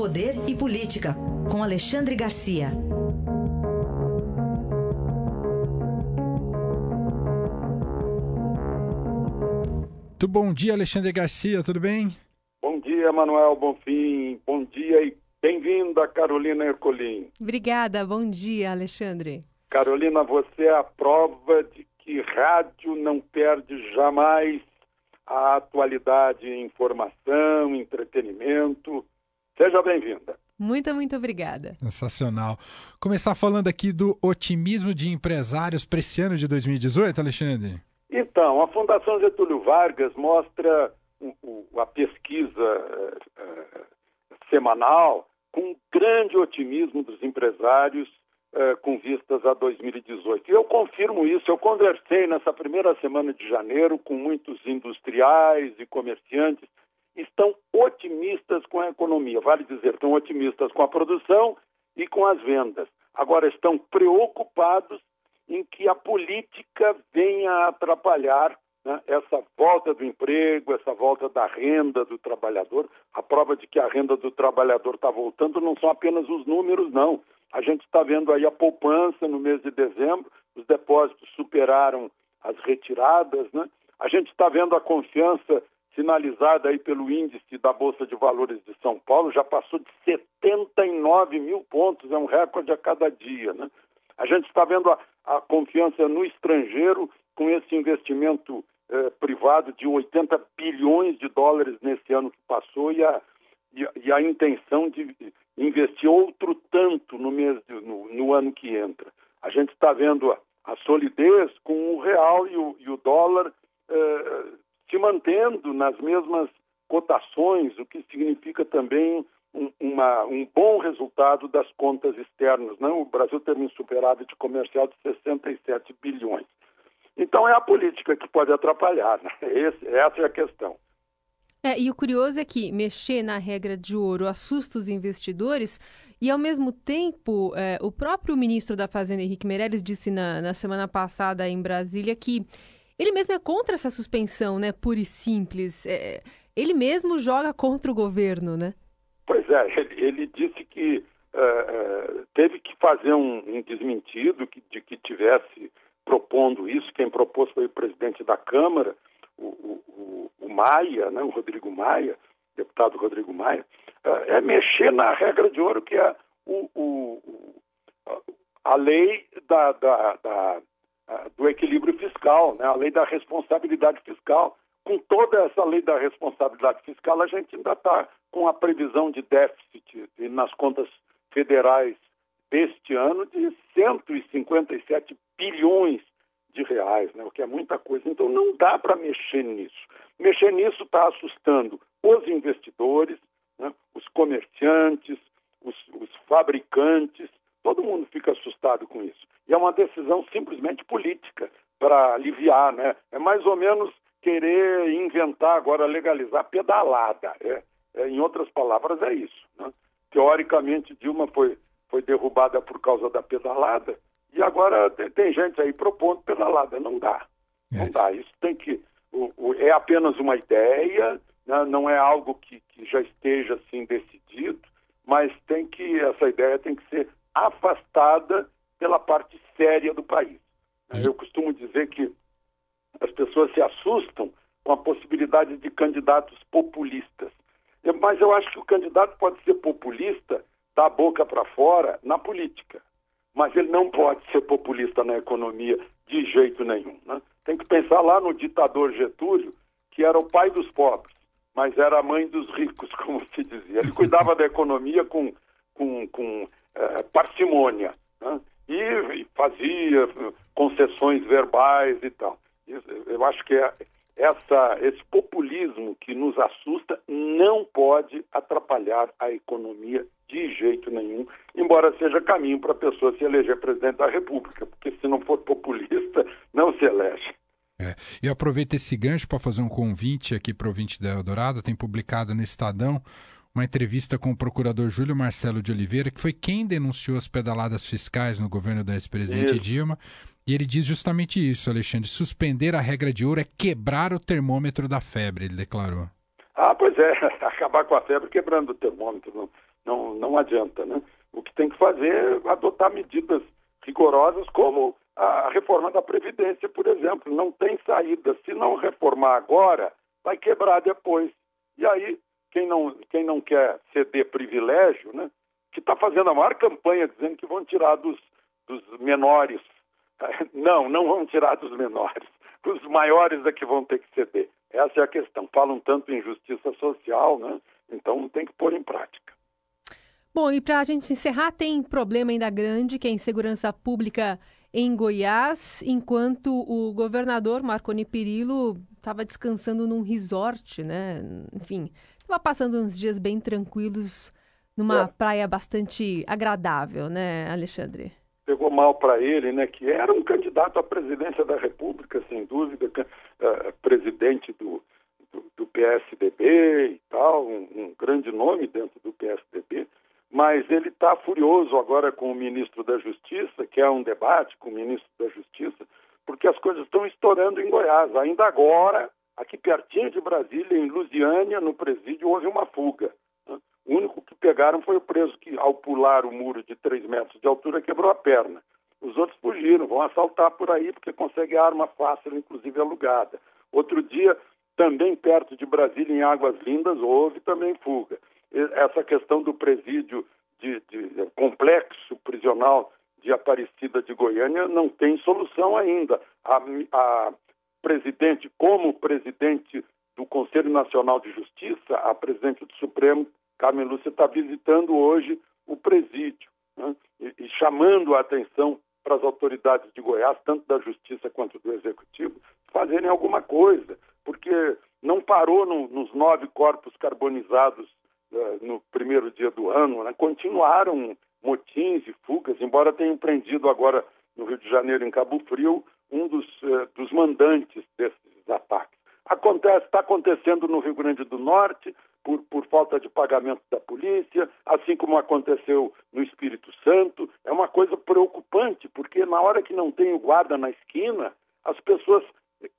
Poder e Política, com Alexandre Garcia. Muito bom dia, Alexandre Garcia, tudo bem? Bom dia, Manuel Bonfim. Bom dia e bem-vinda, Carolina Ercolim. Obrigada, bom dia, Alexandre. Carolina, você é a prova de que rádio não perde jamais a atualidade em informação, entretenimento. Seja bem-vinda. Muito, muito obrigada. Sensacional. Começar falando aqui do otimismo de empresários para esse ano de 2018, Alexandre. Então, a Fundação Getúlio Vargas mostra a pesquisa eh, eh, semanal com grande otimismo dos empresários eh, com vistas a 2018. E eu confirmo isso. Eu conversei nessa primeira semana de janeiro com muitos industriais e comerciantes. Estão otimistas com a economia. Vale dizer, estão otimistas com a produção e com as vendas. Agora estão preocupados em que a política venha atrapalhar né, essa volta do emprego, essa volta da renda do trabalhador. A prova de que a renda do trabalhador está voltando não são apenas os números, não. A gente está vendo aí a poupança no mês de dezembro, os depósitos superaram as retiradas, né? A gente está vendo a confiança sinalizada aí pelo índice da Bolsa de Valores de São Paulo, já passou de 79 mil pontos, é um recorde a cada dia, né? A gente está vendo a, a, confiança no estrangeiro com esse investimento eh, privado de 80 bilhões de dólares nesse ano que passou e a, e, e a intenção de investir outro tanto no, mês de, no, no ano que entra. A gente está vendo a, a, solidez com o real e o, e o dólar eh, mantendo nas mesmas cotações, o que significa também um, uma, um bom resultado das contas externas. Né? O Brasil teve um superávit comercial de 67 bilhões. Então é a política que pode atrapalhar. Né? Esse, essa é a questão. É, e o curioso é que mexer na regra de ouro assusta os investidores e, ao mesmo tempo, é, o próprio ministro da Fazenda, Henrique Meirelles, disse na, na semana passada em Brasília que ele mesmo é contra essa suspensão, né, pura e simples. É, ele mesmo joga contra o governo, né? Pois é, ele, ele disse que uh, teve que fazer um, um desmentido que, de que tivesse propondo isso. Quem propôs foi o presidente da Câmara, o, o, o Maia, né, o Rodrigo Maia, deputado Rodrigo Maia, uh, é mexer na regra de ouro que é o, o a lei da, da, da, do equilíbrio fiscal, né, a lei da responsabilidade fiscal com toda essa lei da responsabilidade fiscal, a gente ainda está com a previsão de déficit nas contas federais deste ano de 157 bilhões de reais, né? o que é muita coisa. Então não dá para mexer nisso. Mexer nisso está assustando os investidores, né? os comerciantes, os, os fabricantes, todo mundo fica assustado com isso. E é uma decisão simplesmente política para aliviar, né? É mais ou menos querer inventar agora, legalizar pedalada. É, é, em outras palavras, é isso. Né? Teoricamente, Dilma foi, foi derrubada por causa da pedalada e agora tem, tem gente aí propondo pedalada. Não dá. Não é. dá. Isso tem que. O, o, é apenas uma ideia, né? não é algo que, que já esteja assim decidido, mas tem que essa ideia tem que ser afastada pela parte séria do país. É. Eu costumo dizer que as pessoas se assustam com a possibilidade de candidatos populistas. Mas eu acho que o candidato pode ser populista da boca para fora na política, mas ele não pode ser populista na economia de jeito nenhum. Né? Tem que pensar lá no ditador Getúlio, que era o pai dos pobres, mas era a mãe dos ricos, como se dizia. Ele cuidava da economia com, com, com é, parcimônia né? e, e fazia concessões verbais e tal. Eu acho que é essa, esse populismo que nos assusta não pode atrapalhar a economia de jeito nenhum, embora seja caminho para a pessoa se eleger presidente da República, porque se não for populista, não se elege. É, eu aproveito esse gancho para fazer um convite aqui para o ouvinte da Eldorado, tem publicado no Estadão uma entrevista com o procurador Júlio Marcelo de Oliveira, que foi quem denunciou as pedaladas fiscais no governo do ex-presidente Dilma. E ele diz justamente isso, Alexandre. Suspender a regra de ouro é quebrar o termômetro da febre, ele declarou. Ah, pois é, acabar com a febre quebrando o termômetro. Não, não, não adianta. Né? O que tem que fazer é adotar medidas rigorosas, como a reforma da Previdência, por exemplo. Não tem saída. Se não reformar agora, vai quebrar depois. E aí, quem não, quem não quer ceder privilégio, né, que está fazendo a maior campanha dizendo que vão tirar dos, dos menores. Não, não vão tirar dos menores. Os maiores é que vão ter que ceder. Essa é a questão. Falam tanto em justiça social, né? então tem que pôr em prática. Bom, e para a gente encerrar, tem problema ainda grande, que é a insegurança pública em Goiás, enquanto o governador Marconi Perillo estava descansando num resort, né? Enfim, estava passando uns dias bem tranquilos numa é. praia bastante agradável, né, Alexandre? Pegou mal para ele, né? Que era um candidato à presidência da República, sem dúvida, uh, presidente do, do, do, PSDB e tal, um, um grande nome dentro do PSDB mas ele está furioso agora com o ministro da Justiça, que é um debate com o ministro da Justiça, porque as coisas estão estourando em Goiás. Ainda agora, aqui pertinho de Brasília, em Lusiânia, no presídio, houve uma fuga. Né? O único que pegaram foi o preso que, ao pular o muro de 3 metros de altura, quebrou a perna. Os outros fugiram, vão assaltar por aí, porque consegue arma fácil, inclusive alugada. Outro dia, também perto de Brasília, em Águas Lindas, houve também fuga essa questão do presídio de, de, complexo prisional de Aparecida de Goiânia não tem solução ainda. A, a presidente, como presidente do Conselho Nacional de Justiça, a presidente do Supremo, Carmen Lúcia, está visitando hoje o presídio né? e, e chamando a atenção para as autoridades de Goiás, tanto da Justiça quanto do Executivo, fazerem alguma coisa, porque não parou no, nos nove corpos carbonizados eh, no primeiro dia do ano, né, continuaram motins e fugas, embora tenham prendido agora no Rio de Janeiro, em Cabo Frio, um dos, uh, dos mandantes desses ataques. Acontece, está acontecendo no Rio Grande do Norte, por, por falta de pagamento da polícia, assim como aconteceu no Espírito Santo. É uma coisa preocupante, porque na hora que não tem o guarda na esquina, as pessoas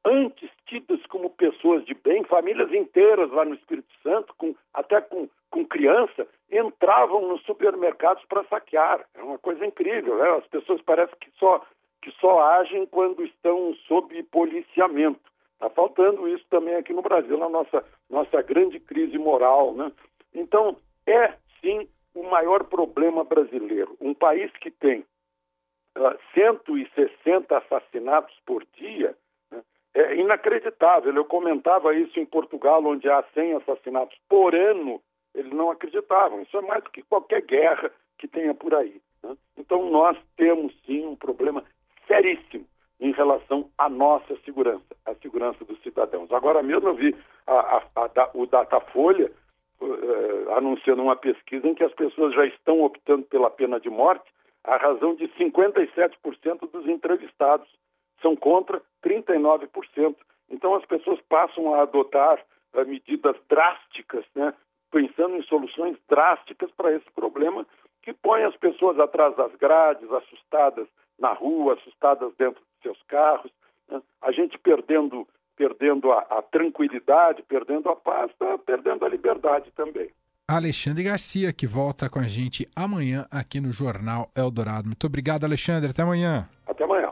antes tidas como pessoas de bem, famílias inteiras lá no Espírito Santo, com, até com, com criança, entravam nos supermercados para saquear. É uma coisa incrível. Né? As pessoas parecem que só, que só agem quando estão sob policiamento. Está faltando isso também aqui no Brasil, na nossa, nossa grande crise moral. Né? Então, é sim o maior problema brasileiro. Um país que tem uh, ah, 160 assassinatos por dia é inacreditável. Eu comentava isso em Portugal, onde há 100 assassinatos por ano, eles não acreditavam. Isso é mais do que qualquer guerra que tenha por aí. Né? Então, nós temos sim um problema seríssimo em relação à nossa segurança, à segurança dos cidadãos. Agora mesmo eu vi a, a, a, o Datafolha uh, anunciando uma pesquisa em que as pessoas já estão optando pela pena de morte a razão de 57% dos entrevistados são contra 39%. Então as pessoas passam a adotar uh, medidas drásticas, né, pensando em soluções drásticas para esse problema que põe as pessoas atrás das grades, assustadas na rua, assustadas dentro de seus carros, né? a gente perdendo perdendo a, a tranquilidade, perdendo a paz, tá perdendo a liberdade também. Alexandre Garcia, que volta com a gente amanhã aqui no Jornal Eldorado. Muito obrigado, Alexandre. Até amanhã. Até amanhã.